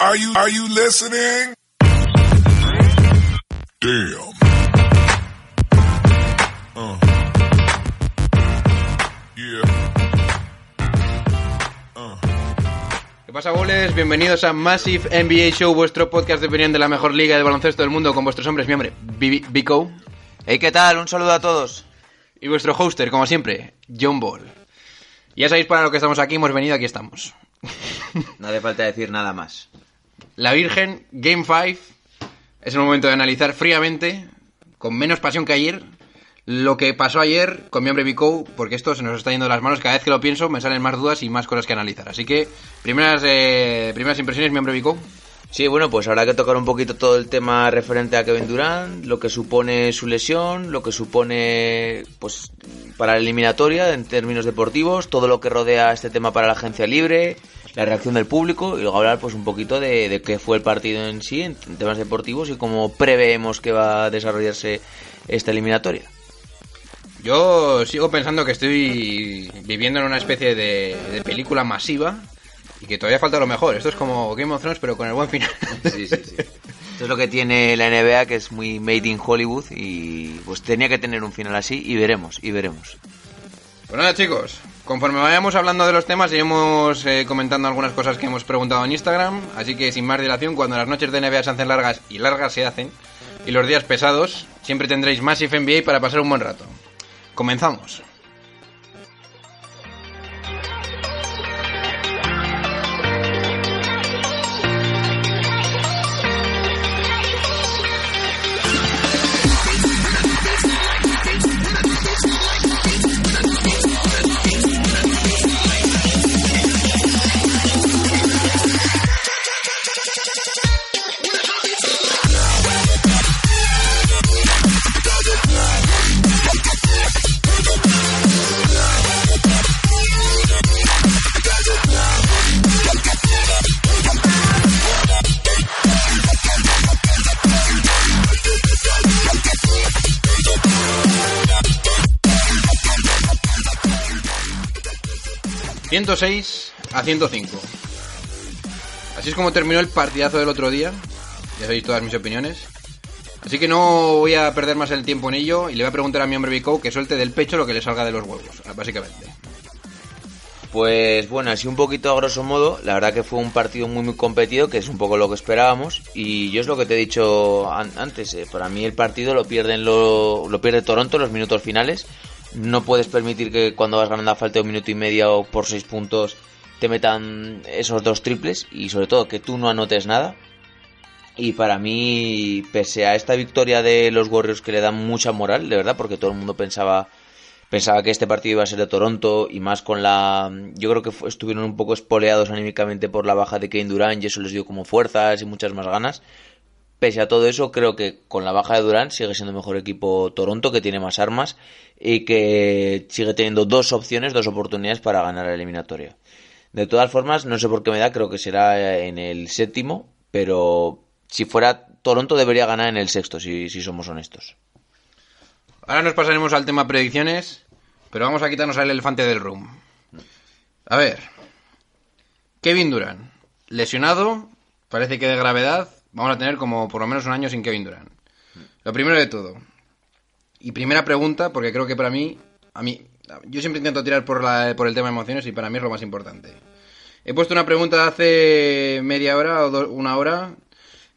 Are you, are you listening? Damn. Uh. Yeah. Uh. ¿Qué pasa, boles? Bienvenidos a Massive NBA Show, vuestro podcast de opinión de la mejor liga de baloncesto del mundo con vuestros hombres, mi hombre, Bibi- Bico, Hey, ¿qué tal? Un saludo a todos. y vuestro hoster, como siempre, John Ball. Ya sabéis para lo que estamos aquí, hemos venido, aquí estamos. No hace falta decir nada más. La Virgen, Game 5, es el momento de analizar fríamente, con menos pasión que ayer, lo que pasó ayer con mi hombre Bico, porque esto se nos está yendo de las manos, cada vez que lo pienso me salen más dudas y más cosas que analizar. Así que, primeras, eh, primeras impresiones, mi hombre Bico. Sí, bueno, pues habrá que tocar un poquito todo el tema referente a Kevin Durant, lo que supone su lesión, lo que supone pues para la eliminatoria en términos deportivos, todo lo que rodea este tema para la agencia libre, la reacción del público y luego hablar pues un poquito de, de qué fue el partido en sí en temas deportivos y cómo preveemos que va a desarrollarse esta eliminatoria. Yo sigo pensando que estoy viviendo en una especie de, de película masiva y que todavía falta lo mejor. Esto es como Game of Thrones, pero con el buen final. Sí, sí, sí. Esto es lo que tiene la NBA, que es muy made in Hollywood y pues tenía que tener un final así y veremos, y veremos. Pues nada, chicos, conforme vayamos hablando de los temas, iremos eh, comentando algunas cosas que hemos preguntado en Instagram. Así que sin más dilación, cuando las noches de NBA se hacen largas y largas se hacen, y los días pesados, siempre tendréis Massive NBA para pasar un buen rato. Comenzamos. ...106 a 105. Así es como terminó el partidazo del otro día. Ya sabéis todas mis opiniones. Así que no voy a perder más el tiempo en ello y le voy a preguntar a mi hombre Bico que suelte del pecho lo que le salga de los huevos, básicamente. Pues bueno, así un poquito a grosso modo, la verdad que fue un partido muy muy competido, que es un poco lo que esperábamos, y yo es lo que te he dicho an- antes, eh, para mí el partido lo pierden lo, pierde Toronto los minutos finales, no puedes permitir que cuando vas ganando a falta de un minuto y medio o por seis puntos te metan esos dos triples, y sobre todo que tú no anotes nada, y para mí, pese a esta victoria de los Warriors que le dan mucha moral, de verdad, porque todo el mundo pensaba pensaba que este partido iba a ser de Toronto y más con la yo creo que estuvieron un poco espoleados anímicamente por la baja de Kane Durant y eso les dio como fuerzas y muchas más ganas. Pese a todo eso, creo que con la baja de Durant sigue siendo mejor equipo Toronto, que tiene más armas y que sigue teniendo dos opciones, dos oportunidades para ganar la eliminatoria. De todas formas, no sé por qué me da, creo que será en el séptimo, pero si fuera Toronto debería ganar en el sexto, si, si somos honestos. Ahora nos pasaremos al tema predicciones, pero vamos a quitarnos al elefante del room. A ver. Kevin Durant. Lesionado, parece que de gravedad. Vamos a tener como por lo menos un año sin Kevin Durant. Lo primero de todo. Y primera pregunta, porque creo que para mí, a mí, yo siempre intento tirar por, la, por el tema de emociones y para mí es lo más importante. He puesto una pregunta hace media hora o una hora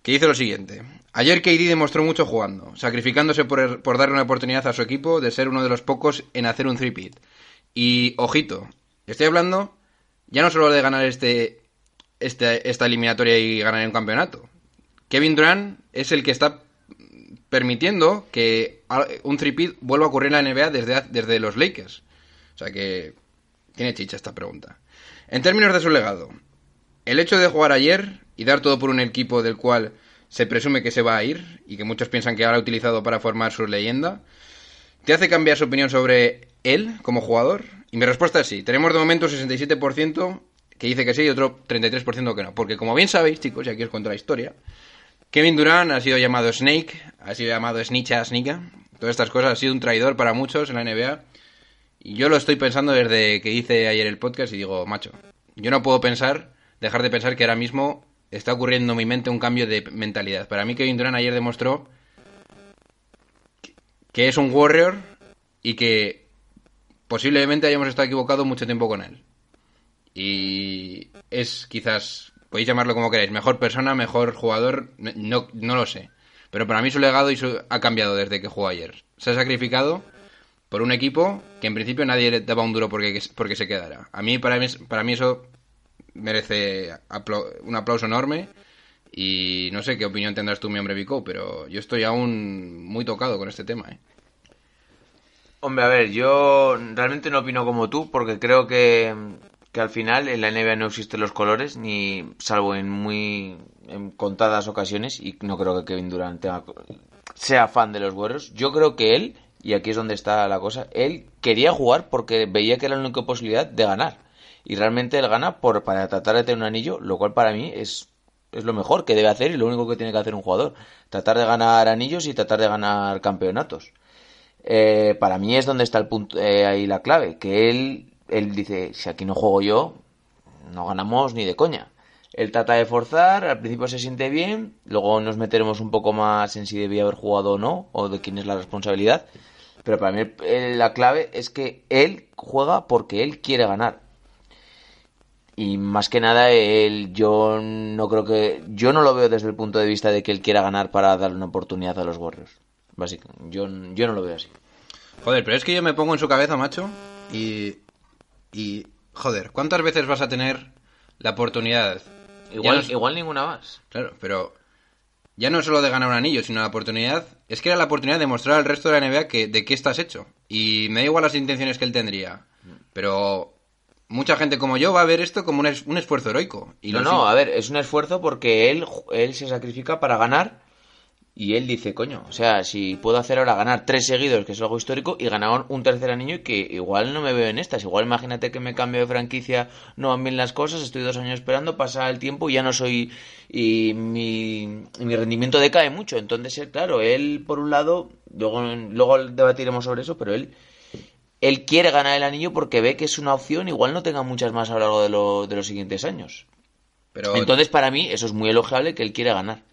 que dice lo siguiente. Ayer KD demostró mucho jugando, sacrificándose por, por darle una oportunidad a su equipo de ser uno de los pocos en hacer un three-peat. Y, ojito, estoy hablando ya no solo de ganar este, este, esta eliminatoria y ganar un campeonato. Kevin Durant es el que está permitiendo que un three-peat vuelva a ocurrir en la NBA desde, desde los Lakers. O sea que tiene chicha esta pregunta. En términos de su legado, el hecho de jugar ayer y dar todo por un equipo del cual se presume que se va a ir y que muchos piensan que ahora ha utilizado para formar su leyenda, ¿te hace cambiar su opinión sobre él como jugador? Y mi respuesta es sí. Tenemos de momento un 67% que dice que sí y otro 33% que no. Porque como bien sabéis, chicos, y aquí os cuento la historia, Kevin Durant ha sido llamado Snake, ha sido llamado Snitcha, Snika, todas estas cosas, ha sido un traidor para muchos en la NBA. Y yo lo estoy pensando desde que hice ayer el podcast y digo, macho, yo no puedo pensar, dejar de pensar que ahora mismo está ocurriendo en mi mente un cambio de mentalidad. Para mí Kevin Durant ayer demostró que es un warrior y que posiblemente hayamos estado equivocados mucho tiempo con él. Y es quizás, podéis llamarlo como queráis, mejor persona, mejor jugador, no, no lo sé. Pero para mí su legado ha cambiado desde que jugó ayer. Se ha sacrificado por un equipo que en principio nadie le daba un duro porque, porque se quedara. A mí, para mí, para mí eso merece un aplauso enorme. Y no sé qué opinión tendrás tú, mi hombre Vico, pero yo estoy aún muy tocado con este tema. ¿eh? Hombre, a ver, yo realmente no opino como tú porque creo que, que al final en la NBA no existen los colores, ni salvo en muy en contadas ocasiones, y no creo que Kevin Durant sea fan de los Warriors. Yo creo que él, y aquí es donde está la cosa, él quería jugar porque veía que era la única posibilidad de ganar. Y realmente él gana por, para tratar de tener un anillo, lo cual para mí es, es lo mejor que debe hacer y lo único que tiene que hacer un jugador. Tratar de ganar anillos y tratar de ganar campeonatos. Eh, para mí es donde está el punto eh, ahí la clave, que él, él dice, si aquí no juego yo, no ganamos ni de coña. Él trata de forzar, al principio se siente bien, luego nos meteremos un poco más en si debía haber jugado o no, o de quién es la responsabilidad. Pero para mí eh, la clave es que él juega porque él quiere ganar. Y más que nada, él, yo no creo que. Yo no lo veo desde el punto de vista de que él quiera ganar para darle una oportunidad a los Warriors. Básicamente, yo, yo no lo veo así. Joder, pero es que yo me pongo en su cabeza, macho, y... Y... Joder, ¿cuántas veces vas a tener la oportunidad? Igual, no- igual ninguna más. Claro, pero ya no solo de ganar un anillo, sino la oportunidad. Es que era la oportunidad de mostrar al resto de la NBA que, de qué estás hecho. Y me da igual las intenciones que él tendría. Pero mucha gente como yo va a ver esto como un, es- un esfuerzo heroico. Y no, no, sigo. a ver, es un esfuerzo porque él, él se sacrifica para ganar y él dice, coño, o sea, si puedo hacer ahora ganar tres seguidos, que es algo histórico, y ganar un tercer anillo y que igual no me veo en estas, igual imagínate que me cambio de franquicia, no van bien las cosas, estoy dos años esperando, pasa el tiempo y ya no soy, y mi, mi rendimiento decae mucho, entonces, claro, él por un lado, luego, luego debatiremos sobre eso, pero él él quiere ganar el anillo porque ve que es una opción, igual no tenga muchas más a lo largo de, lo- de los siguientes años. Pero Entonces, para mí, eso es muy elogiable que él quiere ganar.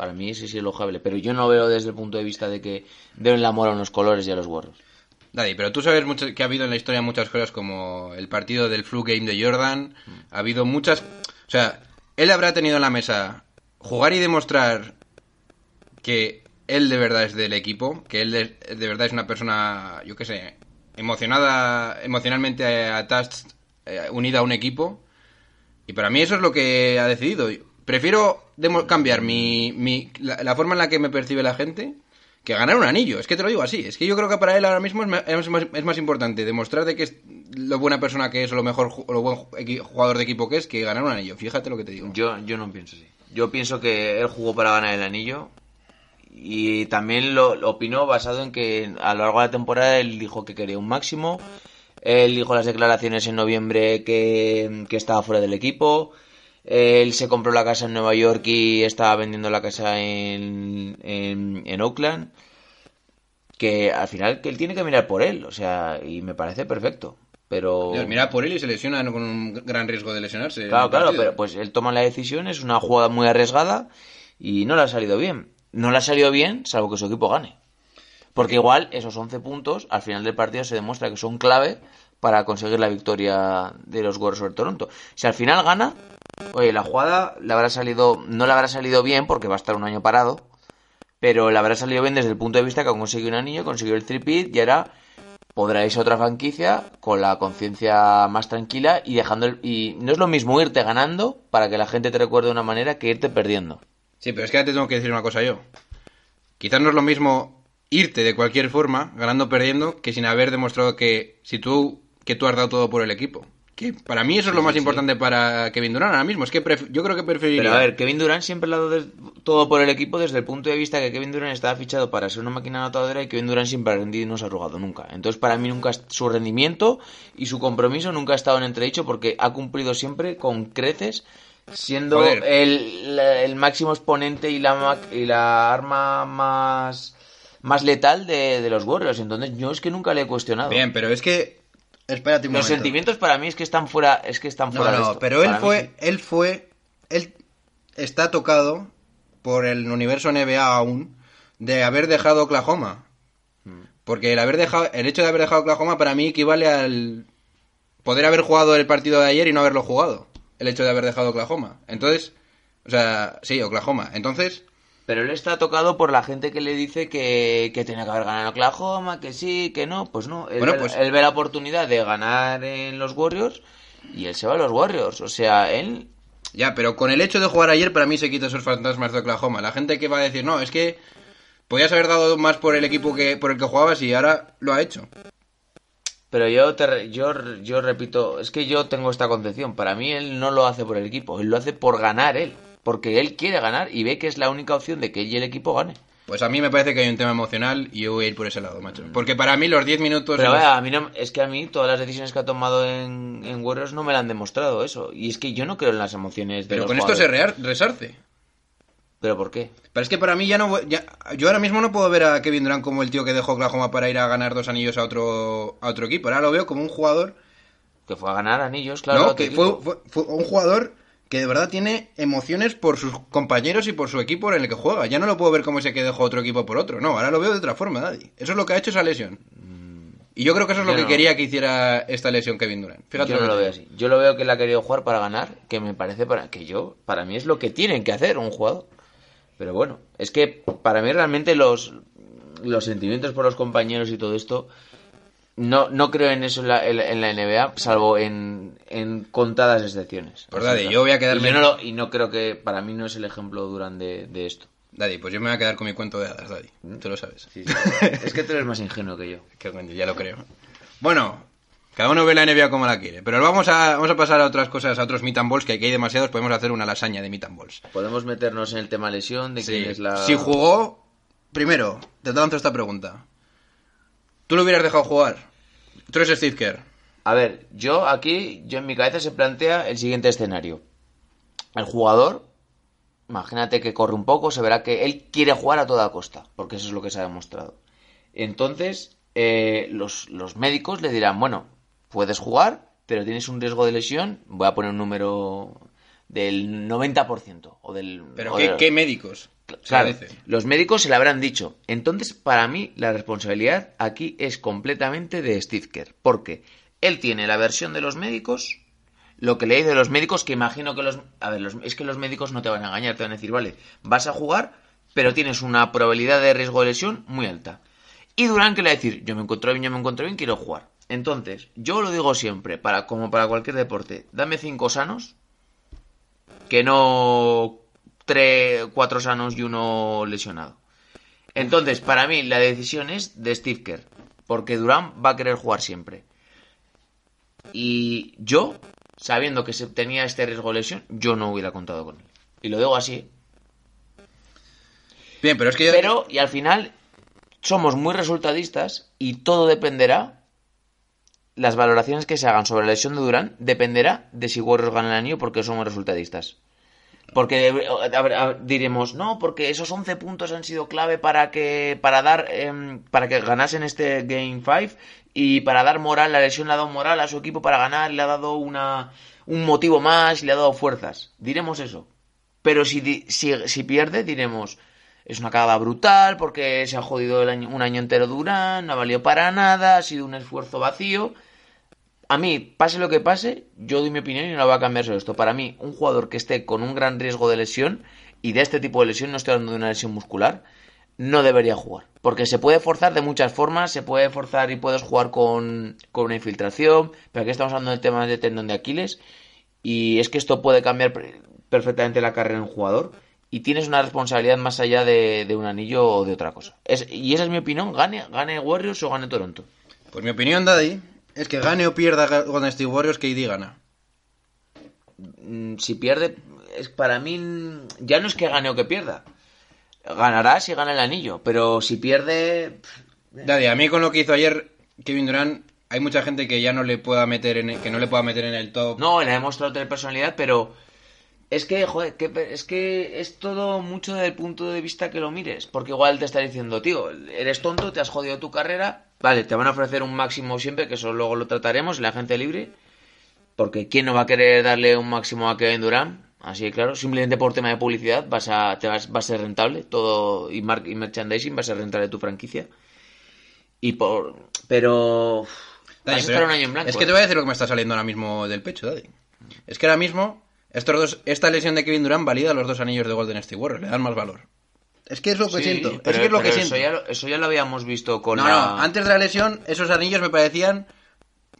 Para mí, sí, sí, elogiable. Pero yo no veo desde el punto de vista de que deben el amor a unos colores y a los gorros. Daddy, pero tú sabes mucho, que ha habido en la historia muchas cosas como el partido del flu game de Jordan. Ha habido muchas. O sea, él habrá tenido en la mesa jugar y demostrar que él de verdad es del equipo, que él de, de verdad es una persona, yo qué sé, emocionada, emocionalmente attached, eh, unida a un equipo. Y para mí eso es lo que ha decidido. Prefiero cambiar mi, mi- la, forma en la que me percibe la gente que ganar un anillo. Es que te lo digo así. Es que yo creo que para él ahora mismo es, más, es más importante demostrar de que es lo buena persona que es o lo mejor o lo buen jugador de equipo que es que ganar un anillo. Fíjate lo que te digo. Yo, yo no pienso así. Yo pienso que él jugó para ganar el anillo. Y también lo, opinó basado en que a lo largo de la temporada él dijo que quería un máximo. Él dijo las declaraciones en noviembre que estaba fuera del equipo. Él se compró la casa en Nueva York y estaba vendiendo la casa en, en, en Oakland. Que al final que él tiene que mirar por él. O sea, y me parece perfecto. Pero... Mira por él y se lesiona con un gran riesgo de lesionarse. Claro, claro, pero pues él toma la decisión, es una jugada muy arriesgada y no le ha salido bien. No le ha salido bien, salvo que su equipo gane. Porque igual esos 11 puntos al final del partido se demuestra que son clave para conseguir la victoria de los Warriors sobre Toronto. Si al final gana, oye, la jugada le habrá salido, no le habrá salido bien porque va a estar un año parado, pero le habrá salido bien desde el punto de vista que ha conseguido un anillo, consiguió el tripit y ahora podrá irse a otra franquicia con la conciencia más tranquila y dejando el- y no es lo mismo irte ganando para que la gente te recuerde de una manera que irte perdiendo. Sí, pero es que ahora te tengo que decir una cosa yo. Quizás no es lo mismo irte de cualquier forma, ganando o perdiendo, que sin haber demostrado que si tú que tú has dado todo por el equipo. Que para mí eso es lo más importante para Kevin Durant ahora mismo. Es que yo creo que preferiría. Pero a ver, Kevin Durant siempre ha dado todo por el equipo desde el punto de vista que Kevin Durant estaba fichado para ser una máquina anotadora y Kevin Durant siempre ha rendido y no se ha arrugado nunca. Entonces, para mí nunca su rendimiento y su compromiso nunca ha estado en entredicho porque ha cumplido siempre con creces siendo el, máximo exponente y la, y la arma más, más letal de, de los Warriors. Entonces, yo es que nunca le he cuestionado. Bien, pero es que. Espérate un Los momento. sentimientos para mí es que están fuera, es que están No, fuera de no, esto. pero él Para fue, él fue, él está tocado por el universo NBA aún de haber dejado Oklahoma. Porque el haber dejado, el hecho de haber dejado Oklahoma para mí equivale al poder haber jugado el partido de ayer y no haberlo jugado. El hecho de haber dejado Oklahoma. Entonces, o sea, sí, Oklahoma. Entonces, Pero él está tocado por la gente que le dice que, que tiene que haber ganado en Oklahoma, que sí, que no. Pues no. Él, Bueno, ve, pues- él ve la oportunidad de ganar en los Warriors y él se va a los Warriors. O sea, él. ya, pero con el hecho de jugar ayer para mí se quita esos fantasmas de Oklahoma. La gente que va a decir, no, es que podías haber dado más por el equipo que por el que jugabas y ahora lo ha hecho. Pero yo, te, yo, yo repito, es que yo tengo esta concepción. Para mí él no lo hace por el equipo, él lo hace por ganar él. Porque él quiere ganar y ve que es la única opción de que él y el equipo gane. Pues a mí me parece que hay un tema emocional y yo voy a ir por ese lado, macho. Porque para mí los 10 minutos... Pero en los- vaya, a mí no, es que a mí todas las decisiones que ha tomado en, en Warriors no me la han demostrado eso. Y es que yo no creo en las emociones de Pero los con esto se rear- resarce. ¿Pero por qué? Pero es que para mí ya no... voy- ya- yo ahora mismo no puedo ver a Kevin Durant como el tío que dejó Oklahoma para ir a ganar dos anillos a otro, a otro equipo. Ahora lo veo como un jugador... Que fue a ganar anillos, claro. no, que fue- fue un jugador que de verdad tiene emociones por sus compañeros y por su equipo en el que juega. Ya no lo puedo ver como ese que dejó otro equipo por otro. No, ahora lo veo de otra forma, Daddy. Eso es lo que ha hecho esa lesión. Y yo creo que eso es lo Mm. Que no. quería que hiciera esta lesión Kevin Durant. Fíjate Yo no que lo veo así. Yo lo veo que él ha querido jugar para ganar, que me parece para que yo, para mí es lo que tienen que hacer un jugador. Pero bueno, es que para mí realmente los, los sentimientos por los compañeros y todo esto, no, no creo en eso en la, en NBA, salvo en, en contadas excepciones. Pues, Daddy, yo voy a quedarme- Y, yo no lo- y no creo que, para mí no es el ejemplo Durant de, de esto. Daddy, pues yo me voy a quedar con mi cuento de hadas, Daddy. Tú lo sabes. Sí, sí. es que tú eres más ingenuo que yo. Ya lo creo. Bueno, cada uno ve la NBA como la quiere. Pero vamos a, vamos a pasar a otras cosas, a otros meet and balls, que aquí hay demasiados. Podemos hacer una lasaña de meet and balls. Podemos meternos en el tema lesión, de quién es la... Si jugó, primero, te lanzo esta pregunta. ¿Tú lo hubieras dejado jugar? Tú eres Steve Kerr. A ver, yo aquí, yo en mi cabeza se plantea el siguiente escenario. El jugador, imagínate que corre un poco, se verá que él quiere jugar a toda costa, porque eso es lo que se ha demostrado. Entonces, eh, los, los médicos le dirán, bueno, puedes jugar, pero tienes un riesgo de lesión, voy a poner un número del 90%, o del... Pero o ¿qué, del- qué médicos? Claro, lo los médicos se le habrán dicho. Entonces, para mí, la responsabilidad aquí es completamente de Steve Kerr. Porque él tiene la versión de los médicos, lo que le dice de los médicos, que imagino que los... A ver, los- es que los médicos no te van a engañar, te van a decir, vale, vas a jugar, pero tienes una probabilidad de riesgo de lesión muy alta. Y Durán que le va a decir, yo me encuentro bien, yo me encuentro bien, quiero jugar. Entonces, yo lo digo siempre, para, como para cualquier deporte, dame cinco sanos, que no tres, cuatro sanos y uno lesionado. Entonces, para mí, la decisión es de Steve Kerr, porque Durán va a querer jugar siempre. Y yo, sabiendo que se tenía este riesgo de lesión, yo no hubiera contado con él. Y lo digo así. Bien, pero es que yo... Pero, y al final, somos muy resultadistas y todo dependerá. Las valoraciones que se hagan sobre la lesión de Durán dependerá de si Warriors gana el anillo porque somos resultadistas. Porque eh, a diremos, no, porque esos 11 puntos han sido clave para que para dar em, para que ganasen este Game 5 y para dar moral, la lesión le ha dado moral a su equipo para ganar, le ha dado una, un motivo más, le ha dado fuerzas. Diremos eso. Pero si, si, si pierde, diremos, es una cagada brutal porque se ha jodido el año- un año entero Durán, no ha valido para nada, ha sido un esfuerzo vacío. A mí, pase lo que pase, yo doy mi opinión y no voy a cambiar sobre esto. Para mí, un jugador que esté con un gran riesgo de lesión, y de este tipo de lesión, no estoy hablando de una lesión muscular, no debería jugar. Porque se puede forzar de muchas formas, se puede forzar y puedes jugar con, con una infiltración, pero aquí estamos hablando de temas de tendón de Aquiles, y es que esto puede cambiar per- perfectamente la carrera de un jugador, y tienes una responsabilidad más allá de, de un anillo o de otra cosa. Y esa es mi opinión, gane, gane Warriors o gane Toronto. Pues mi opinión, Daddy, Es que gane o pierda Golden State Warriors, KD gana. Mm, Si pierde, es para mí ya no es que gane o que pierda. Ganará si gana el anillo, pero si pierde, Daddy, a mí con lo que hizo ayer Kevin Durant, hay mucha gente que ya no le pueda meter en el- que no le pueda meter en el top. no, le ha demostrado tener personalidad, pero es que, joder, que es que es todo mucho del punto de vista que lo mires, porque igual te está diciendo, tío, eres tonto, te has jodido tu carrera, vale, te van a ofrecer un máximo siempre, que eso luego lo trataremos, en la gente libre, porque ¿quién no va a querer darle un máximo a Kevin Durant? Así que claro, simplemente por tema de publicidad vas a, te vas, va a ser rentable, todo y, mar- y merchandising va a ser rentable tu franquicia. Y por Daddy, pero vas a estar un año en blanco. Es que ¿eh? te voy a decir lo que me está saliendo ahora mismo del pecho, Daddy. Es que ahora mismo, estos dos, esta lesión de Kevin Durant valida los dos anillos de Golden State Warriors, le dan más valor. Es que es lo que Sí, siento. pero- es que es lo que pero siento. Eso ya, lo- eso ya lo habíamos visto con No, la... no, antes de la lesión, esos anillos me parecían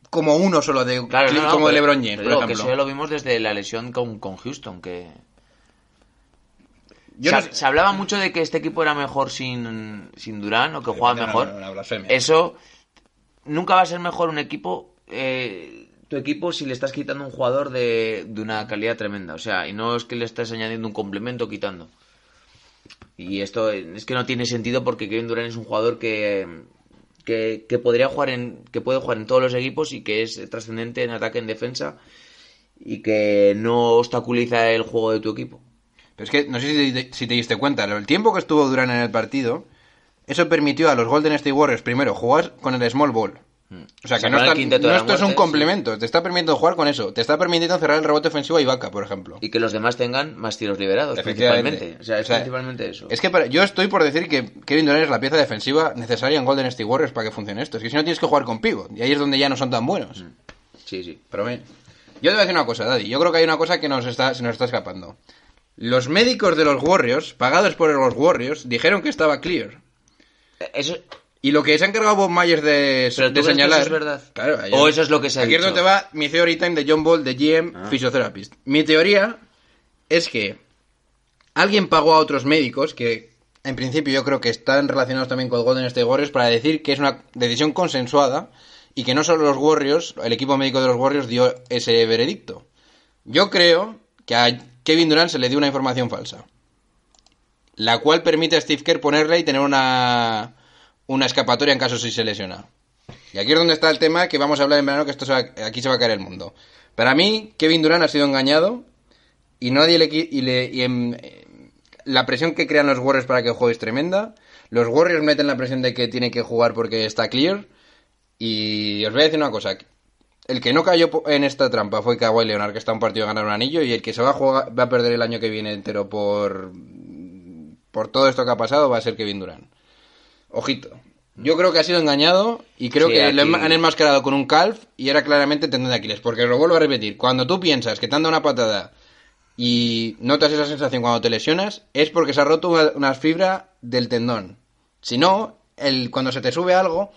como uno solo de Claro, no, no, como de LeBron James, pero por que eso ya lo vimos desde la lesión con, con Houston, que... Yo se, no sé- se hablaba mucho de que este equipo era mejor sin, sin Durán o que jugaba mejor. no, no, blasfemia. Eso nunca va a ser mejor un equipo, eh, tu equipo, si le estás quitando un jugador de, de una calidad tremenda. O sea, y no es que le estás añadiendo un complemento quitando. Y esto eh, es que no tiene sentido porque Kevin Durant es un jugador que, que, podría jugar en, que puede jugar en todos los equipos y que es trascendente en ataque, en defensa y que no obstaculiza el juego de tu equipo. Pero es que no sé si te, si te diste cuenta, el tiempo que estuvo Durant en el partido, eso permitió a los Golden State Warriors primero jugar con el small ball. O sea, que no, está- no esto es un complemento, te está permitiendo jugar con eso, te está permitiendo cerrar el rebote ofensivo a Ibaka, por ejemplo. Y que los demás tengan más tiros liberados, principalmente. O sea, es O sea, principalmente eso. Es que para- yo estoy por decir que Kevin Durant es la pieza defensiva necesaria en Golden State Warriors para que funcione esto. Es que si no tienes que jugar con pivot, y ahí es donde ya no son tan buenos. Sí, sí. Pero bien. Yo te voy a decir una cosa, Daddy. Yo creo que hay una cosa que nos está, se nos está escapando. Los médicos de los Warriors, pagados por los Warriors, dijeron que estaba clear. Eso, Y lo que se ha encargado Bob Myers de, ¿Pero tú de crees que señalar. eso es verdad? Claro, ¿O eso es lo que se ha Aquí es dicho? Ah. donde va mi theory time de John Ball, de GM, Physiotherapist. Mi teoría es que alguien pagó a otros médicos que, en principio, yo creo que están relacionados también con Golden State Warriors para decir que es una decisión consensuada y que no solo los Warriors, el equipo médico de los Warriors dio ese veredicto. Yo creo que a Kevin Durant se le dio una información falsa la cual permite a Steve Kerr ponerle y tener una, una escapatoria en caso si se lesiona. Y aquí es donde está el tema que vamos a hablar en verano, que esto se va- aquí se va a caer el mundo. Para mí, Kevin Durant ha sido engañado y nadie le... Y eh, la presión que crean los Warriors para que juegue es tremenda. Los Warriors meten la presión de que tiene que jugar porque está clear. Y os voy a decir una cosa. El que no cayó en esta trampa fue Kawhi Leonard, que está un partido de ganar un anillo, y el que se va a jugar, va a perder el año que viene entero por por todo esto que ha pasado va a ser Kevin Durant. Ojito. Yo creo que ha sido engañado y creo Sí, que aquí- han enmascarado con un calf y era claramente tendón de Aquiles. Porque lo vuelvo a repetir, cuando tú piensas que te han dado una patada y notas esa sensación cuando te lesionas, es porque se ha roto una, una fibra del tendón. Si no, el, cuando se te sube algo,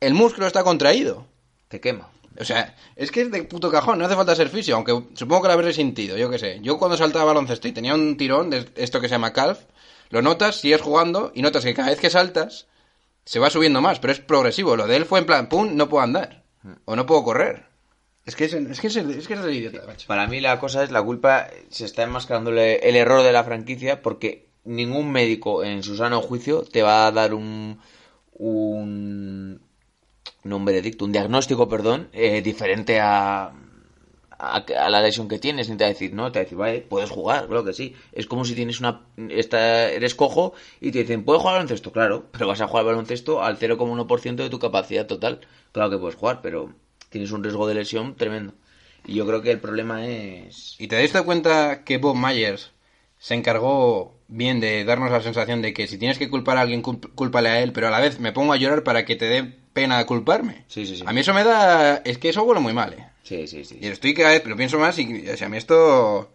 el músculo está contraído. Te quema. O sea, es que es de puto cajón, no hace falta ser fisio, aunque supongo que lo habré sentido, yo qué sé. Yo cuando saltaba baloncesto y tenía un tirón de esto que se llama calf, lo notas, sigues jugando y notas que cada vez que saltas se va subiendo más, pero es progresivo. Lo de él fue en plan, pum, no puedo andar. O no puedo correr. Es que es, es que es, el- es que es el idiota, macho. Para mí la cosa es la culpa, se está enmascarando el, el error de la franquicia porque ningún médico en su sano juicio te va a dar un un, no un veredicto, un diagnóstico, perdón, eh, diferente a, a, a la lesión que tienes, ni te va a decir, no, te va a decir, vale, puedes jugar, claro que sí. Es como si tienes una, esta, eres cojo y te dicen, ¿puedes jugar al baloncesto? Claro, pero vas a jugar al baloncesto al 0,1% de tu capacidad total. Claro que puedes jugar, pero tienes un riesgo de lesión tremendo. Y yo creo que el problema es... ¿Y te diste cuenta que Bob Myers se encargó bien de darnos la sensación de que si tienes que culpar a alguien, cúlpale a él, pero a la vez me pongo a llorar para que te dé pena culparme? Sí, sí, sí. A mí eso me da... Es que eso huele muy mal, ¿eh? Sí, sí, sí. Y estoy cada vez, lo pienso más y, o sea, a mí esto...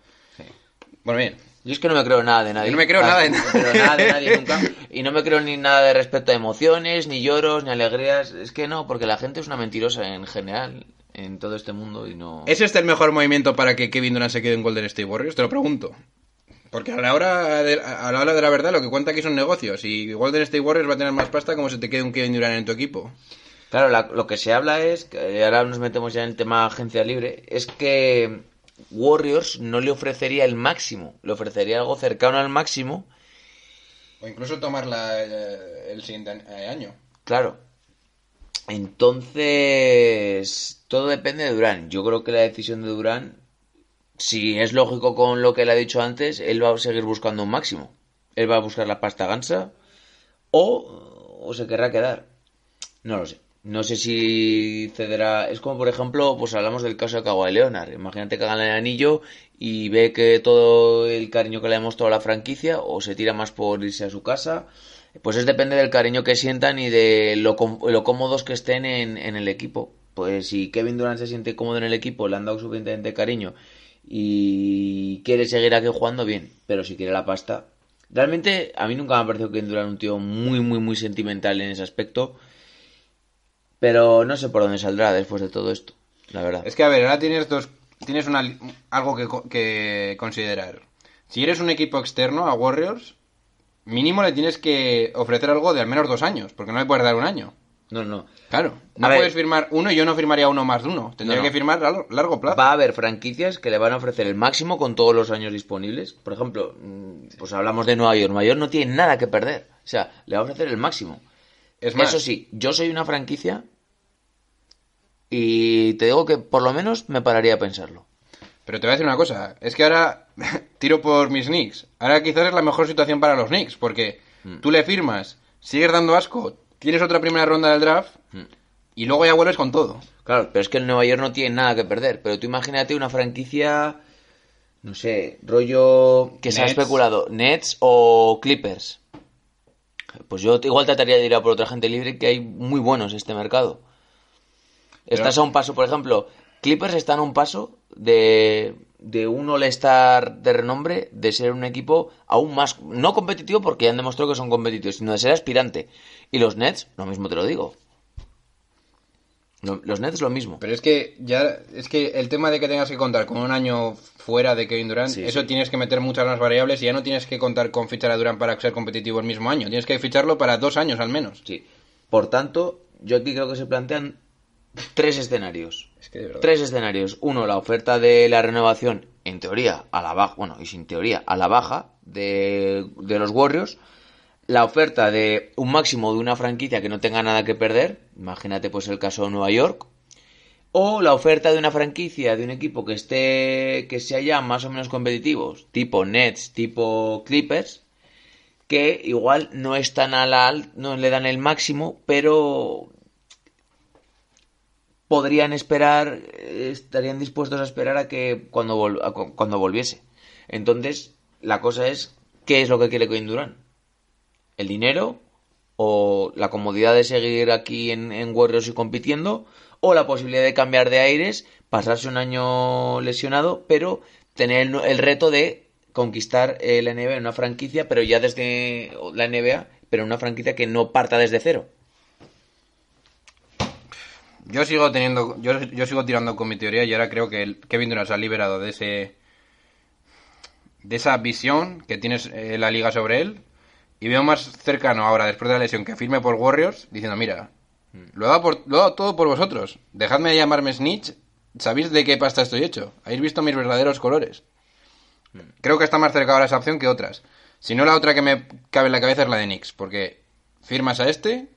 Bueno, bien. Yo es que no me creo nada de nadie. Yo no me creo Ah, nada de no me nadie. creo nada de nadie nunca. Y no me creo ni nada de respecto a emociones, ni lloros, ni alegrías. Es que no, porque la gente es una mentirosa en general en todo este mundo y no... ¿Es este el mejor movimiento para que Kevin Durant se quede en Golden State Warriors? Te lo pregunto. Porque a la hora de, a la hora de la verdad lo que cuenta aquí son negocios y Golden State Warriors va a tener más pasta como se te quede un Kevin Durant en tu equipo. Claro, la- lo que se habla es, que ahora nos metemos ya en el tema agencia libre, es que Warriors no le ofrecería el máximo, le ofrecería algo cercano al máximo, O incluso tomarla eh, el siguiente a- año. claro. Entonces, todo depende de Durán. Yo creo que la decisión de Durán, si es lógico con lo que él ha dicho antes, él va a seguir buscando un máximo. Él va a buscar la pasta gansa o, o se querrá quedar. No lo sé. No sé si cederá. Es como, por ejemplo, pues hablamos del caso de Kawhi Leonard. Imagínate que gana el anillo y ve que todo el cariño que le ha mostrado a la franquicia o se tira más por irse a su casa. Pues es depende del cariño que sientan y de lo, lo cómodos que estén en, en el equipo. Pues si Kevin Durant se siente cómodo en el equipo, le han dado suficientemente cariño y quiere seguir aquí jugando bien, pero si quiere la pasta. Realmente a mí nunca me ha parecido Kevin Durant un tío muy, muy, muy sentimental en ese aspecto. Pero no sé por dónde saldrá después de todo esto, la verdad. Es que, a ver, ahora tienes dos. Tienes una, algo que, que considerar. Si eres un equipo externo a Warriors, mínimo le tienes que ofrecer algo de al menos dos años, porque no le puedes dar un año. No, no. Claro, no A ver. puedes firmar uno y yo no firmaría uno más de uno. Tendría No, no. que firmar a largo plazo. Va a haber franquicias que le van a ofrecer el máximo con todos los años disponibles. Por ejemplo, mm, pues hablamos de Nueva York. Nueva York no tiene nada que perder. O sea, le va a ofrecer el máximo. Es más, Eso sí, yo soy una franquicia y te digo que por lo menos me pararía a pensarlo. pero te voy a decir una cosa. Es que ahora tiro por mis Knicks. Ahora quizás es la mejor situación para los Knicks, porque Mm. tú le firmas, sigues dando asco, tienes otra primera ronda del draft Mm. y luego ya vuelves con todo. Claro, pero es que el Nueva York no tiene nada que perder. Pero tú imagínate una franquicia, no sé, rollo que se ha especulado, Nets o Clippers. Pues yo igual trataría de ir a por otra gente libre que hay muy buenos en este mercado. Estás a un paso, por ejemplo, Clippers están a un paso de, de un All-Star de renombre, de ser un equipo aún más, no competitivo porque ya han demostrado que son competitivos, sino de ser aspirante. Y los Nets, lo mismo te lo digo. Lo- Los Nets lo mismo. Pero es que ya es que el tema de que tengas que contar con un año fuera de Kevin Durant, Sí, eso sí. tienes que meter muchas más variables y ya no tienes que contar con fichar a Durant para ser competitivo el mismo año. Tienes que ficharlo para dos años al menos. Sí. Por tanto, yo aquí creo que se plantean tres escenarios. Es que de verdad. Tres escenarios. Uno, la oferta de la renovación, en teoría, a la baja, bueno, y sin teoría, a la baja de, de los Warriors. La oferta de un máximo de una franquicia que no tenga nada que perder. Imagínate pues el caso de Nueva York. O la oferta de una franquicia de un equipo que esté, que sea ya más o menos competitivos, tipo Nets, tipo Clippers, que igual no están a la no le dan el máximo, pero podrían esperar, eh, estarían dispuestos a esperar a que cuando, a cu- cuando volviese. Entonces, la cosa es, ¿qué es lo que quiere Kevin Durant? ¿El dinero? ¿O la comodidad de seguir aquí en, en Warriors y compitiendo? ¿O la posibilidad de cambiar de aires, pasarse un año lesionado, pero tener el, el reto de conquistar eh, la NBA en una franquicia, pero ya desde la NBA, pero en una franquicia que no parta desde cero? Yo sigo teniendo, yo, yo sigo tirando con mi teoría y ahora creo que el Kevin Durant se ha liberado de ese de esa visión que tiene eh, la liga sobre él. Y veo más cercano ahora después de la lesión que firme por Warriors diciendo mira lo he dado, por- lo he dado todo por vosotros. Dejadme llamarme Snitch. Sabéis de qué pasta estoy hecho. Habéis visto mis verdaderos colores. Creo que está más cerca ahora esa opción que otras. Si no la otra que me cabe en la cabeza es la de Knicks porque firmas a este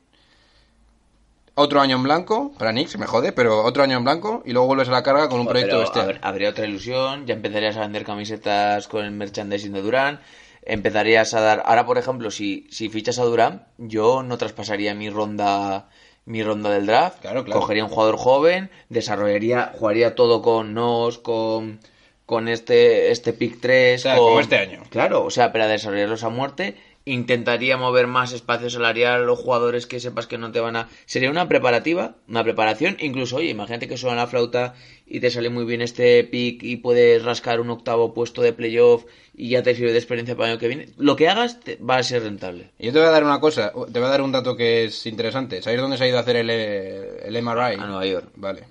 otro año en blanco, para Knicks, me jode, pero otro año en blanco y luego vuelves a la carga con un proyecto Pero bestial. haber- habría otra ilusión, ya empezarías a vender camisetas con el merchandising de Durán, empezarías a dar... Ahora, por ejemplo, si, si fichas a Durán, yo no traspasaría mi ronda mi ronda del draft, Claro, claro. cogería un jugador joven, desarrollaría, jugaría todo con Nos, con, con este, este pick 3, O sea, con- como este año. Claro, o sea, para desarrollarlos a muerte, intentaría mover más espacio salarial los jugadores que sepas que no te van a... Sería una preparativa, una preparación, incluso, oye, imagínate que suena la flauta y te sale muy bien este pick y puedes rascar un octavo puesto de playoff y ya te sirve de experiencia para el año que viene. Lo que hagas te- va a ser rentable. Y yo te voy a dar una cosa, te voy a dar un dato que es interesante. ¿Sabéis dónde se ha ido a hacer el, el MRI? A Nueva York. Vale.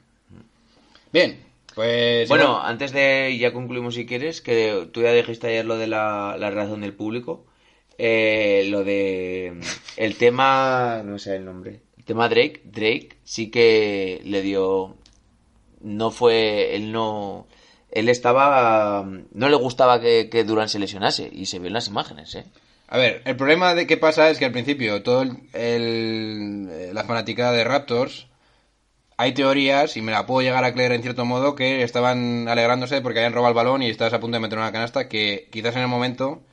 Bien, pues... Bueno, igual- antes de, ya concluimos si quieres, que tú ya dijiste ayer lo de la, la reacción del público, eh, lo de el tema, no sé el nombre, tema Drake, Drake sí que le dio. No fue. Él no. Él estaba. No le gustaba que, que Durant se lesionase. Y se vio en las imágenes, ¿eh? A ver, el problema de qué pasa es que al principio todo el, el- eh, la fanaticada de Raptors hay teorías y me la puedo llegar a creer en cierto modo que estaban alegrándose porque habían robado el balón y estabas a punto de meter una canasta que quizás en el momento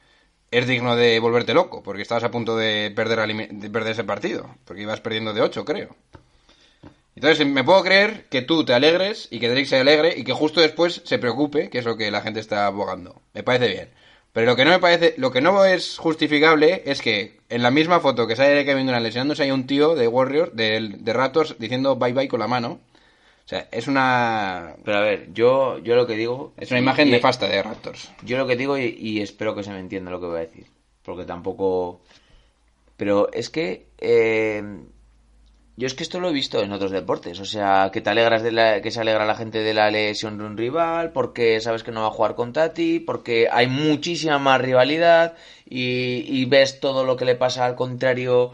es digno de volverte loco porque estabas a punto de perder, de perder ese partido porque ibas perdiendo de 8 creo. Entonces me puedo creer que tú te alegres y que Drake se alegre y que justo después se preocupe, que es lo que la gente está abogando. Me parece bien. Pero lo que no me parece, lo que no es justificable es que en la misma foto que sale de Kevin Durant lesionándose hay un tío de Warriors, de, de Raptors, diciendo bye bye con la mano. O sea, es una Pero a ver, yo, yo lo que digo. es una imagen y- nefasta de Raptors. Yo lo que digo, y, y espero que se me entienda lo que voy a decir, porque tampoco... Pero es que... eh, yo es que esto lo he visto en otros deportes, o sea, que te alegras de la, que se alegra la gente de la lesión de un rival, porque sabes que no va a jugar con Tati, porque hay muchísima más rivalidad y, y ves todo lo que le pasa al contrario,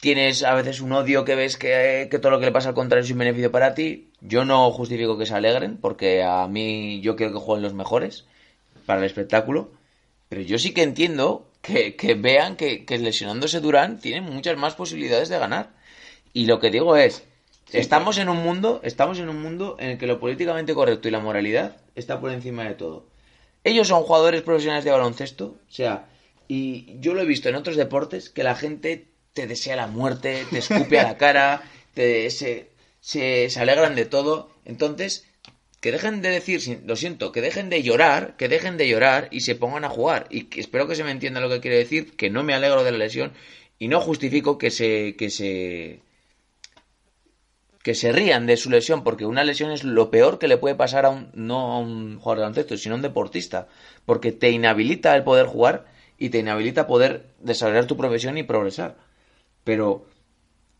tienes a veces un odio que ves que, que todo lo que le pasa al contrario es un beneficio para ti. Yo no justifico que se alegren, porque a mí yo quiero que jueguen los mejores para el espectáculo, pero yo sí que entiendo que, que vean que, que lesionándose Durán tienen muchas más posibilidades de ganar. Y lo que digo es, estamos en un mundo, estamos en un mundo en el que lo políticamente correcto y la moralidad está por encima de todo. Ellos son jugadores profesionales de baloncesto, o sea, y yo lo he visto en otros deportes que la gente te desea la muerte, te escupe a la cara, te, se, se, se alegran de todo. Entonces, que dejen de decir, lo siento, que dejen de llorar, que dejen de llorar y se pongan a jugar. Y que espero que se me entienda lo que quiero decir, que no me alegro de la lesión y no justifico que se, que se, que se rían de su lesión, porque una lesión es lo peor que le puede pasar a un, no a un jugador de baloncesto, sino a un deportista, porque te inhabilita el poder jugar y te inhabilita poder desarrollar tu profesión y progresar. Pero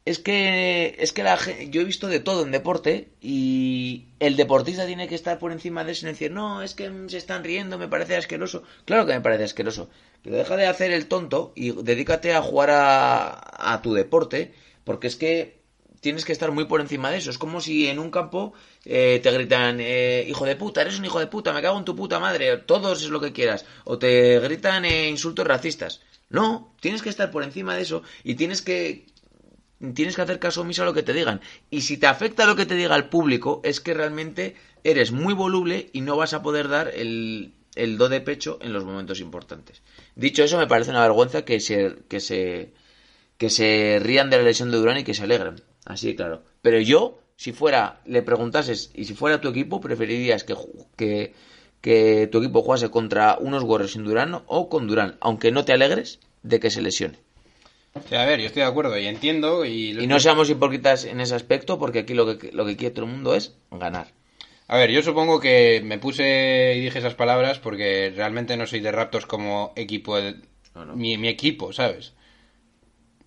es que es que la yo he visto de todo en deporte y el deportista tiene que estar por encima de eso y decir, no, es que se están riendo, me parece asqueroso. Claro que me parece asqueroso, pero deja de hacer el tonto y dedícate a jugar a, a tu deporte, porque es que tienes que estar muy por encima de eso. Es como si en un campo eh, te gritan, eh, hijo de puta, eres un hijo de puta, me cago en tu puta madre, todos es lo que quieras. O te gritan eh, insultos racistas. No, tienes que estar por encima de eso y tienes que tienes que hacer caso omiso a lo que te digan. Y si te afecta lo que te diga el público, es que realmente eres muy voluble y no vas a poder dar el, el do de pecho en los momentos importantes. Dicho eso, me parece una vergüenza que se, que se, que se rían de la lesión de Durán y que se alegren. Así claro. Pero yo, si fuera, le preguntases, y si fuera tu equipo, preferirías que, que, que tu equipo jugase contra unos Warriors sin Durán o con Durán, aunque no te alegres de que se lesione. O sea, a ver, yo estoy de acuerdo y entiendo y... Y no seamos hipócritas en ese aspecto, porque aquí lo que, lo que quiere todo el mundo es ganar. A ver, yo supongo que me puse y dije esas palabras porque realmente no soy de Raptors como equipo, de- No, no. Mi, mi equipo, ¿sabes?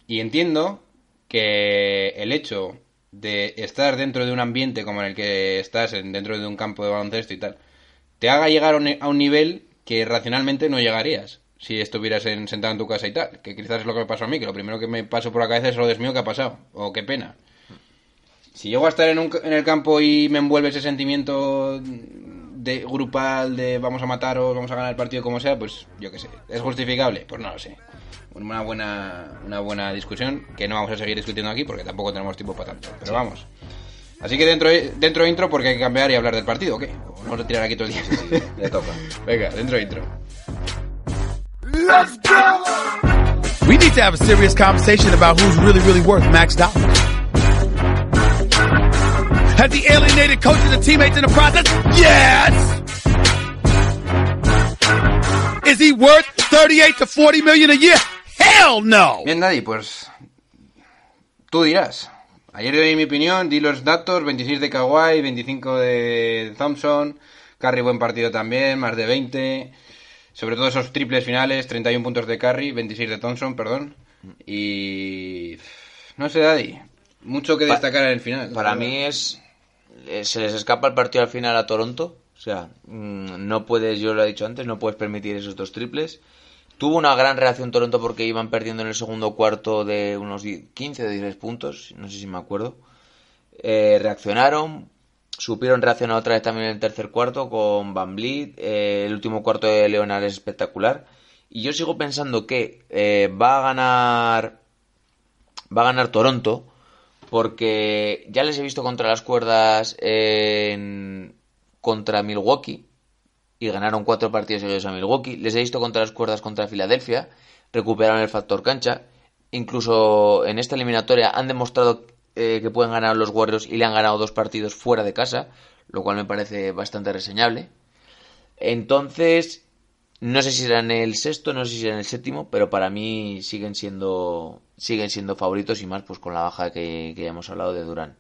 Y entiendo que el hecho de estar dentro de un ambiente como en el que estás, en- dentro de un campo de baloncesto y tal, te haga llegar a un, a un nivel que racionalmente no llegarías si estuvieras en- sentado en tu casa y tal. Que quizás es lo que me pasó a mí, que lo primero que me pasó por la cabeza es lo Dios mío que ha pasado, o qué pena. Si llego a estar en, un, en el campo y me envuelve ese sentimiento de grupal de vamos a matar o vamos a ganar el partido como sea, pues yo qué sé, ¿es justificable? Pues no lo sé. Una buena, una buena discusión que no vamos a seguir discutiendo aquí porque tampoco tenemos tiempo para tanto. Pero vamos. Así que dentro, dentro intro porque hay que cambiar y hablar del partido, ¿o qué? O Vamos a tirar aquí todo el día. Le toca. Venga, dentro intro. Let's go! We need to have a serious conversation about who's really, really worth max dollars. Has he alienated coaches and teammates in the process? Yes! Is he worth 38 to 40 million a year? Hell no! Bien, Daddy, pues tú dirás. Ayer di mi opinión, di los datos, 26 de Kawhi, 25 de Thompson, Curry buen partido también, más de 20, sobre todo esos triples finales, 31 puntos de Curry, 26 de Thompson, perdón, y no sé, Daddy, mucho que destacar en el final. Para mí es. eh, Se les escapa el partido al final a Toronto. O sea, mm, no puedes, yo lo he dicho antes, no puedes permitir esos dos triples. Tuvo una gran reacción Toronto porque iban perdiendo en el segundo cuarto de unos 10 15 o 16 puntos, no sé si me acuerdo. Eh, reaccionaron, supieron reaccionar otra vez también en el tercer cuarto con Van Vliet. eh, el último cuarto de Leonard es espectacular. Y yo sigo pensando que eh, va a ganar. Va a ganar Toronto. Porque ya les he visto contra las cuerdas en- contra Milwaukee. Y ganaron cuatro partidos seguidos a Milwaukee. Les he visto contra las cuerdas contra Filadelfia. Recuperaron el factor cancha. Incluso en esta eliminatoria han demostrado eh, que pueden ganar los Warriors y le han ganado dos partidos fuera de casa. Lo cual me parece bastante reseñable. Entonces, no sé si será en el sexto, no sé si será en el séptimo, pero para mí siguen siendo siguen siendo favoritos y más pues con la baja que, que ya hemos hablado de Durán.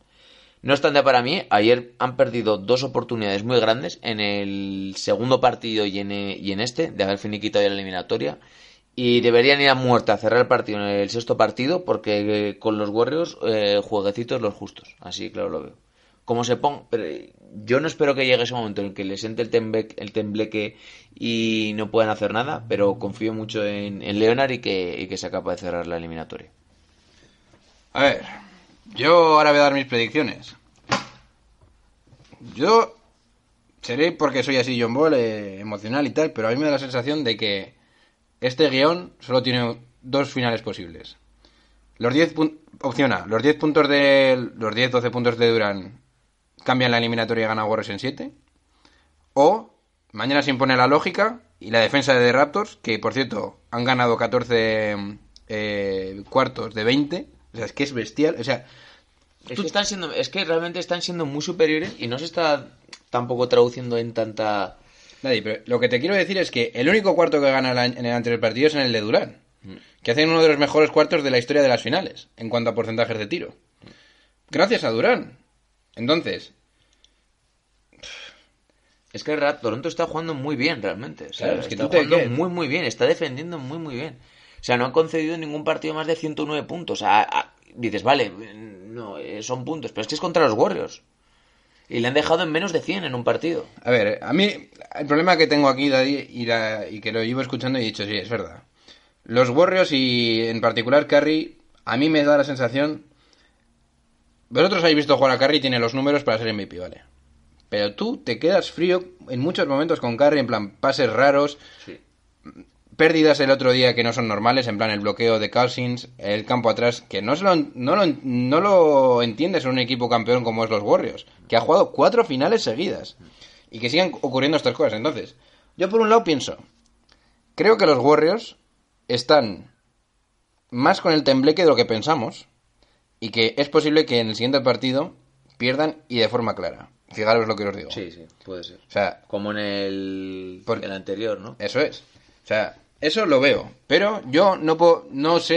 No obstante, para mí, ayer han perdido dos oportunidades muy grandes en el segundo partido y en, e- en este, de haber finiquitado la eliminatoria. Y deberían ir a muerte a cerrar el partido en el sexto partido, porque eh, con los Warriors, eh, jueguecitos los justos. Así, claro, lo veo. Como se ponga. Eh, yo no espero que llegue ese momento en el que les entre el, el tembleque y no puedan hacer nada, pero confío mucho en, en Leonard y que, y que sea capaz de cerrar la eliminatoria. A ver, yo ahora voy a dar mis predicciones. Yo seré porque soy así John Ball, eh, emocional y tal, pero a mí me da la sensación de que este guion solo tiene dos finales posibles. Los 10 pun- opción A, los 10 puntos de los 10 12 puntos de Durán cambian la eliminatoria y gana Warriors en 7 o mañana se impone la lógica y la defensa de The Raptors, que por cierto han ganado 14 eh, cuartos de 20, o sea, es que es bestial, o sea, Es que, están siendo, es que realmente están siendo muy superiores y no se está tampoco traduciendo en tanta... Nadie, pero lo que te quiero decir es que el único cuarto que gana en el anterior partido es en el de Durán. Que hacen uno de los mejores cuartos de la historia de las finales, en cuanto a porcentajes de tiro. Gracias a Durán. Entonces, Es que Ra- Toronto está jugando muy bien realmente. O sea, Claro, es que está tú te jugando muy muy bien, está defendiendo muy muy bien. O sea, no han concedido ningún partido más de 109 puntos. A- a- dices, vale, no, eh, son puntos, pero es que es contra los Warriors. Y le han dejado en menos de 100 en un partido. a ver, a mí el problema que tengo aquí, Daddy, y, la- y que lo llevo escuchando y he dicho, sí, es verdad. Los Warriors y en particular Curry, a mí me da la sensación... Vosotros habéis visto jugar a Curry y tiene los números para ser MVP, ¿vale? Pero tú te quedas frío en muchos momentos con Curry, en plan pases raros, pérdidas el otro día que no son normales, en plan el bloqueo de Cousins, el campo atrás, que no, se lo, no, lo, no lo entiendes en un equipo campeón como es los Warriors, que ha jugado cuatro finales seguidas y que sigan ocurriendo estas cosas. Entonces, yo por un lado pienso, creo que los Warriors están más con el tembleque de lo que pensamos y que es posible que en el siguiente partido pierdan y de forma clara. Fijaros lo que os digo. sí, puede ser. O sea, Como en el, Por- el anterior, ¿no? Eso es. O sea, eso lo veo. Pero yo no, puedo, no sé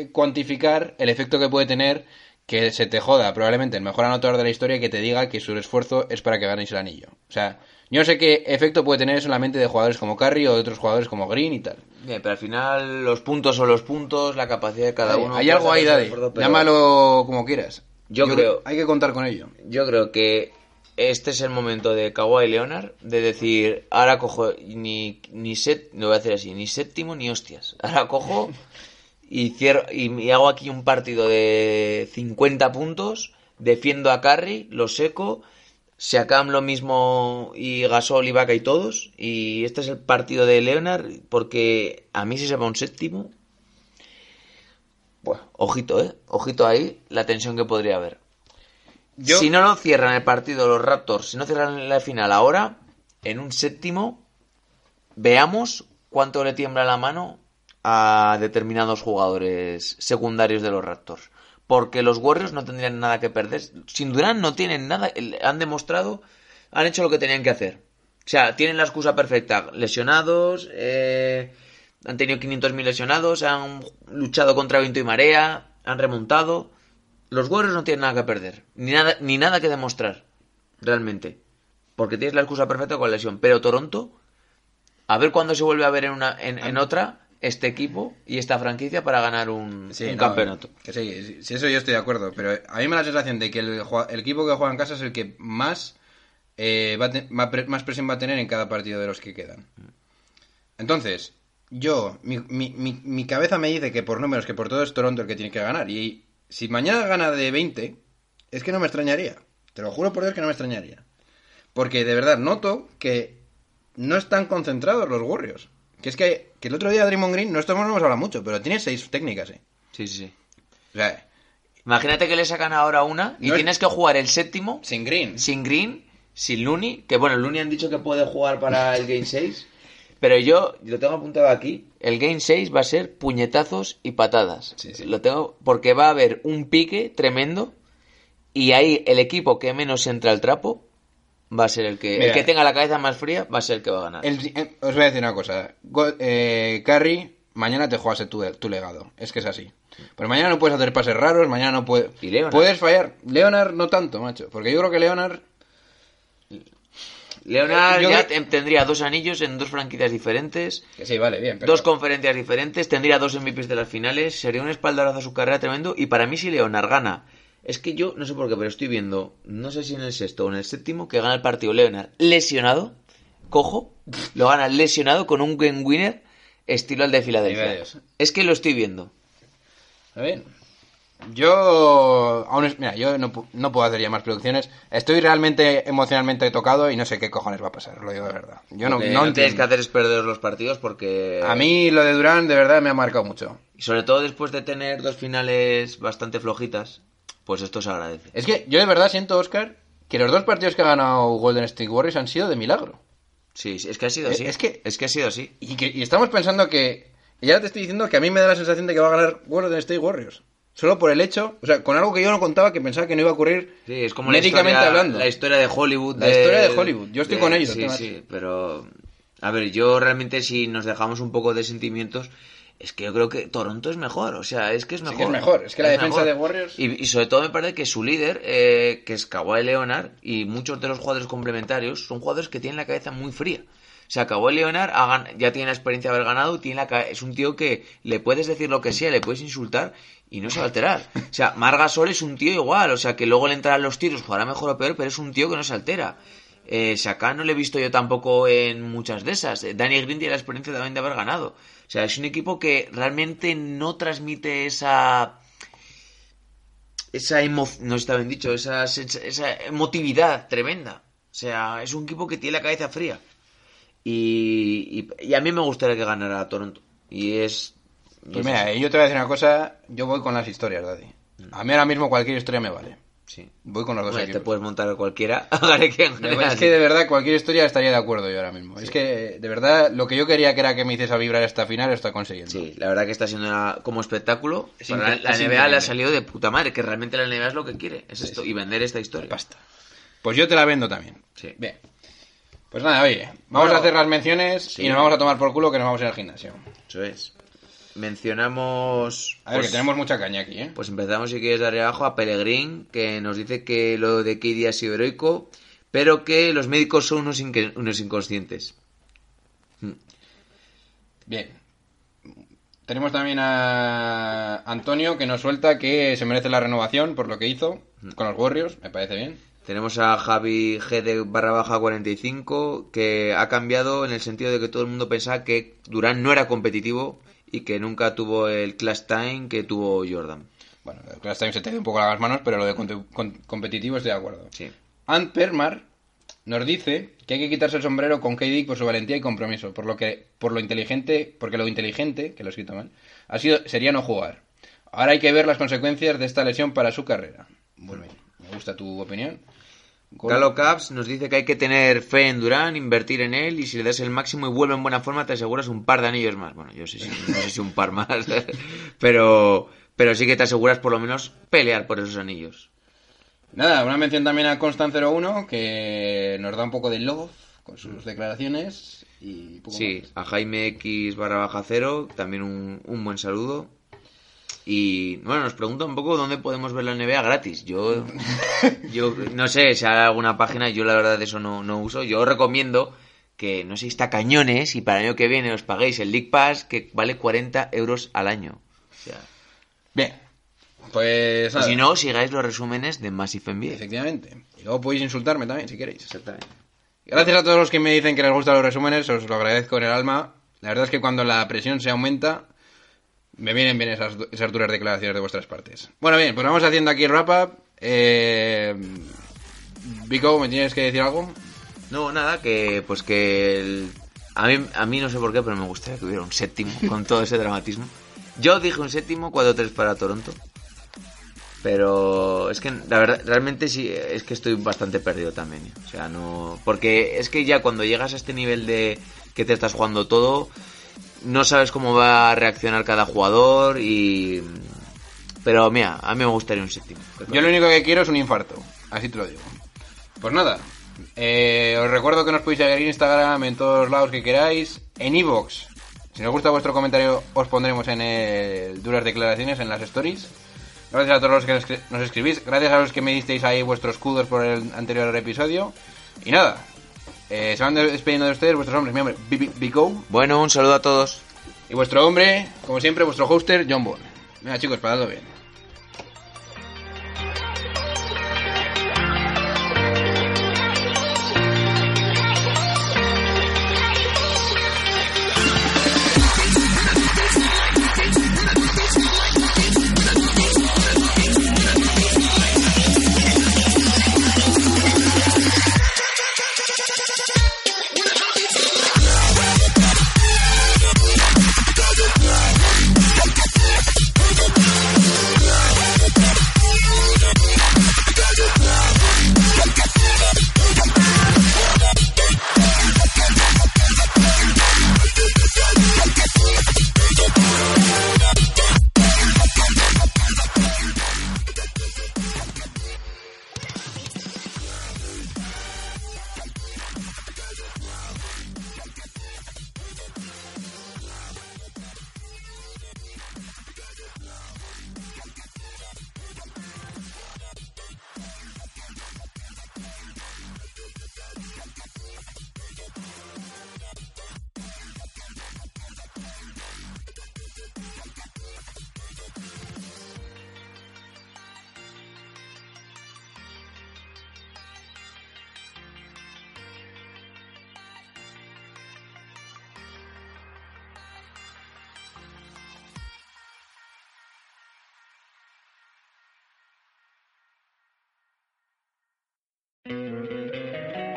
eh, cuantificar el efecto que puede tener que se te joda probablemente el mejor anotador de la historia que te diga que su esfuerzo es para que ganéis el anillo. O sea, yo no sé qué efecto puede tener eso en la mente de jugadores como Curry o de otros jugadores como Green y tal. Bien, pero al final los puntos son los puntos, la capacidad de cada uno. hay algo ahí, Daddy. pero Llámalo como quieras. Yo creo- Hay que contar con ello. Yo creo que este es el momento de Kawhi Leonard de decir, ahora cojo ni, ni set, lo voy a hacer así, ni séptimo ni hostias. Ahora cojo y cierro y, y hago aquí un partido de 50 puntos, defiendo a Curry, lo seco, Siakam lo mismo y Gasol, Ibaka y todos y este es el partido de Leonard porque a mí si se va un séptimo pues, ojito, eh, ojito ahí la tensión que podría haber. Si no lo cierran el partido los Raptors, si no cierran la final ahora, en un séptimo, veamos cuánto le tiembla la mano a determinados jugadores secundarios de los Raptors. Porque los Warriors no tendrían nada que perder. Sin Durán no tienen nada. Han demostrado, han hecho lo que tenían que hacer. O sea, tienen la excusa perfecta. Lesionados, eh, han tenido 500.000 lesionados, han luchado contra viento y marea, han remontado. Los Warriors no tienen nada que perder, ni nada, ni nada que demostrar, realmente. Porque tienes la excusa perfecta con la lesión. Pero Toronto, a ver cuándo se vuelve a ver en, una, en, en otra este equipo y esta franquicia para ganar un, Sí, un no, campeonato. que sí, sí, eso yo estoy de acuerdo. Pero a mí me da la sensación de que el, equipo que juega en casa es el que más, eh, va te- más presión va a tener en cada partido de los que quedan. Entonces, yo, mi, mi, mi, mi cabeza me dice que por números, que por todo es Toronto el que tiene que ganar. Y si mañana gana de 20, es que no me extrañaría. Te lo juro por Dios que no me extrañaría. Porque de verdad noto que no están concentrados los Warriors. Que es que, que el otro día Draymond Green, no estamos no hemos hablado mucho, pero tiene seis técnicas, eh. Sí, sí, sí. O sea, Imagínate que le sacan ahora una y No es- tienes que jugar el séptimo sin Green. sin Green, sin Looney, que bueno, Looney han dicho que puede jugar para el Game 6, pero yo lo tengo apuntado aquí, el Game 6 va a ser puñetazos y patadas. Sí, sí. Lo tengo porque va a haber un pique tremendo y ahí el equipo que menos entra al trapo va a ser el que el que tenga la cabeza más fría va a ser el que va a ganar. El- eh, os voy a decir una cosa. Go- eh, Curry, mañana te juegas tu, tu legado. Es que es así. Pero mañana no puedes hacer pases raros, mañana no puedes... Y Leonard. Puedes fallar. Leonard no tanto, macho. Porque yo creo que Leonard... Leonard Yo ya creo- te- tendría dos anillos en dos franquicias diferentes. Que sí, vale, bien. Pero... Dos conferencias diferentes, tendría dos MVPs de las finales, sería un espaldarazo a su carrera tremendo. Y para mí, si Leonard gana, es que yo no sé por qué, pero estoy viendo, no sé si en el sexto o en el séptimo, que gana el partido Leonard lesionado, cojo, lo gana lesionado con un game winner estilo el de Filadelfia. Es que lo estoy viendo. A ver. Yo... Aún es- Mira, yo no, no puedo hacer ya más producciones. Estoy realmente emocionalmente tocado y no sé qué cojones va a pasar, lo digo de verdad. Yo no, Lo que no tienes que hacer es perder los partidos porque... A mí lo de Durán de verdad me ha marcado mucho. Y sobre todo después de tener dos finales bastante flojitas, pues esto se agradece. Es que yo de verdad siento, Oscar, que los dos partidos que ha ganado Golden State Warriors han sido de milagro. Sí, sí, es que ha sido Eh, así. es que- es que ha sido así. Y, que, y estamos pensando que... y Ya te estoy diciendo que a mí me da la sensación de que va a ganar Golden State Warriors. Solo por el hecho, o sea, con algo que yo no contaba, que pensaba que no iba a ocurrir Sí, es como la médicamente historia, hablando. la historia de Hollywood. La historia de Hollywood. Yo estoy con ellos, Sí, sí, pero... A ver, yo realmente si nos dejamos un poco de sentimientos, es que yo creo que Toronto es mejor. O sea, es que es Sí mejor. que es mejor, es que la defensa mejor. de Warriors- Y, y sobre todo me parece que su líder, eh, que es Kawhi Leonard, y muchos de los jugadores complementarios, son jugadores que tienen la cabeza muy fría. O sea, Kawhi Leonard ya tiene la experiencia de haber ganado, tiene la es un tío que le puedes decir lo que sea, le puedes insultar y no se va a alterar. O sea, Margasol es un tío igual, o sea, que luego le entrarán los tiros, jugará mejor o peor, pero es un tío que no se altera. Eh, Shaka no le he visto yo tampoco en muchas de esas. Eh, Danny Green tiene la experiencia también de haber ganado. O sea, es un equipo que realmente no transmite esa esa emo... no está bien dicho, esa, esa emotividad tremenda. O sea, es un equipo que tiene la cabeza fría. Y, y, y a mí me gustaría que ganara Toronto. Y es... Pues es mira, así. yo te voy a decir una cosa, yo voy con las historias, Daddy. A mí ahora mismo cualquier historia me vale. Sí. Voy con los dos Bueno, te puedes montar cualquiera. Es que de verdad cualquier historia estaría de acuerdo yo ahora mismo. Es que de verdad lo que yo quería que era que me hiciese vibrar esta final lo está consiguiendo. Sí, la verdad que está siendo una- como espectáculo. Es la es NBA le ha salido de puta madre, que realmente la NBA es lo que quiere, es esto, y vender esta historia. Basta. Pues yo te la vendo también. Sí. Bien. Pues nada, oye, vamos Bueno, a hacer las menciones y nos vamos a tomar por culo que nos vamos a ir al gimnasio. Eso es. Mencionamos. A ver, pues, que tenemos mucha caña aquí, ¿eh? Pues empezamos, si quieres, darle abajo a Pellegrín, que nos dice que lo de KD ha sido heroico, pero que los médicos son unos, unos inconscientes. Bien. Tenemos también a Antonio que nos suelta que se merece la renovación por lo que hizo con los Warriors, me parece bien. Tenemos a Javi G de barra baja 45, que ha cambiado en el sentido de que todo el mundo pensaba que Durán no era competitivo y que nunca tuvo el clash time que tuvo Jordan. Bueno, el Clash Time se te dio un poco las manos, pero lo de con- competitivo estoy de acuerdo. Sí. Ant Permar nos dice que hay que quitarse el sombrero con KD por su valentía y compromiso, por lo que por lo inteligente, porque lo inteligente, que lo he escrito mal, ha sido sería no jugar. Ahora hay que ver las consecuencias de esta lesión para su carrera. Muy bien, me gusta tu opinión. Galo Caps nos dice que hay que tener fe en Durán, invertir en él y si le das el máximo y vuelve en buena forma te aseguras un par de anillos más. Bueno, yo sé si, no sé si un par más, pero, pero sí que te aseguras por lo menos pelear por esos anillos. Nada, una mención también a Constant01 que nos da un poco de love con sus declaraciones y poco Sí, más. a Jaime X barra baja cero, también un, un buen saludo. Y bueno, nos pregunta un poco dónde podemos ver la NBA gratis. Yo, yo no sé si hay alguna página, yo la verdad de eso no, no uso. Yo os recomiendo que, no sé está cañones y para el año que viene os paguéis el League Pass que vale 40 euros al año. O sea, Bien, pues nada, si no, sigáis los resúmenes de Massive NBA. efectivamente. Y luego podéis insultarme también si queréis. Exactamente. Gracias a todos los que me dicen que les gustan los resúmenes, os lo agradezco en el alma. La verdad es que cuando la presión se aumenta, me vienen bien esas, esas duras declaraciones de vuestras partes. Bueno, bien, pues vamos haciendo aquí el wrap-up. Eh... Vico, ¿me tienes que decir algo? No, nada, que pues que el- a, mí, a mí no sé por qué, pero me gustaría que hubiera un séptimo con todo ese dramatismo. Yo dije un séptimo, 4-3 para Toronto. Pero es que la verdad, realmente sí, es que estoy bastante perdido también. ¿eh? O sea, no. Porque es que ya cuando llegas a este nivel de que te estás jugando todo, no sabes cómo va a reaccionar cada jugador y. Pero mira, a mí me gustaría un séptimo. Yo lo único que quiero es un infarto, así te lo digo. Pues nada, eh, os recuerdo que nos podéis seguir en Instagram, en todos lados que queráis, en iVoox. Si nos gusta vuestro comentario, os pondremos en el duras declaraciones, en las stories. Gracias a todos los que nos escribís, gracias a los que me disteis ahí vuestros escudos por el anterior episodio. Y nada, eh, se van despidiendo de ustedes vuestros hombres, mi hombre, Bico, Bueno, un saludo a todos. y vuestro hombre, como siempre, vuestro hoster, John Bond. Venga chicos, paradlo bien.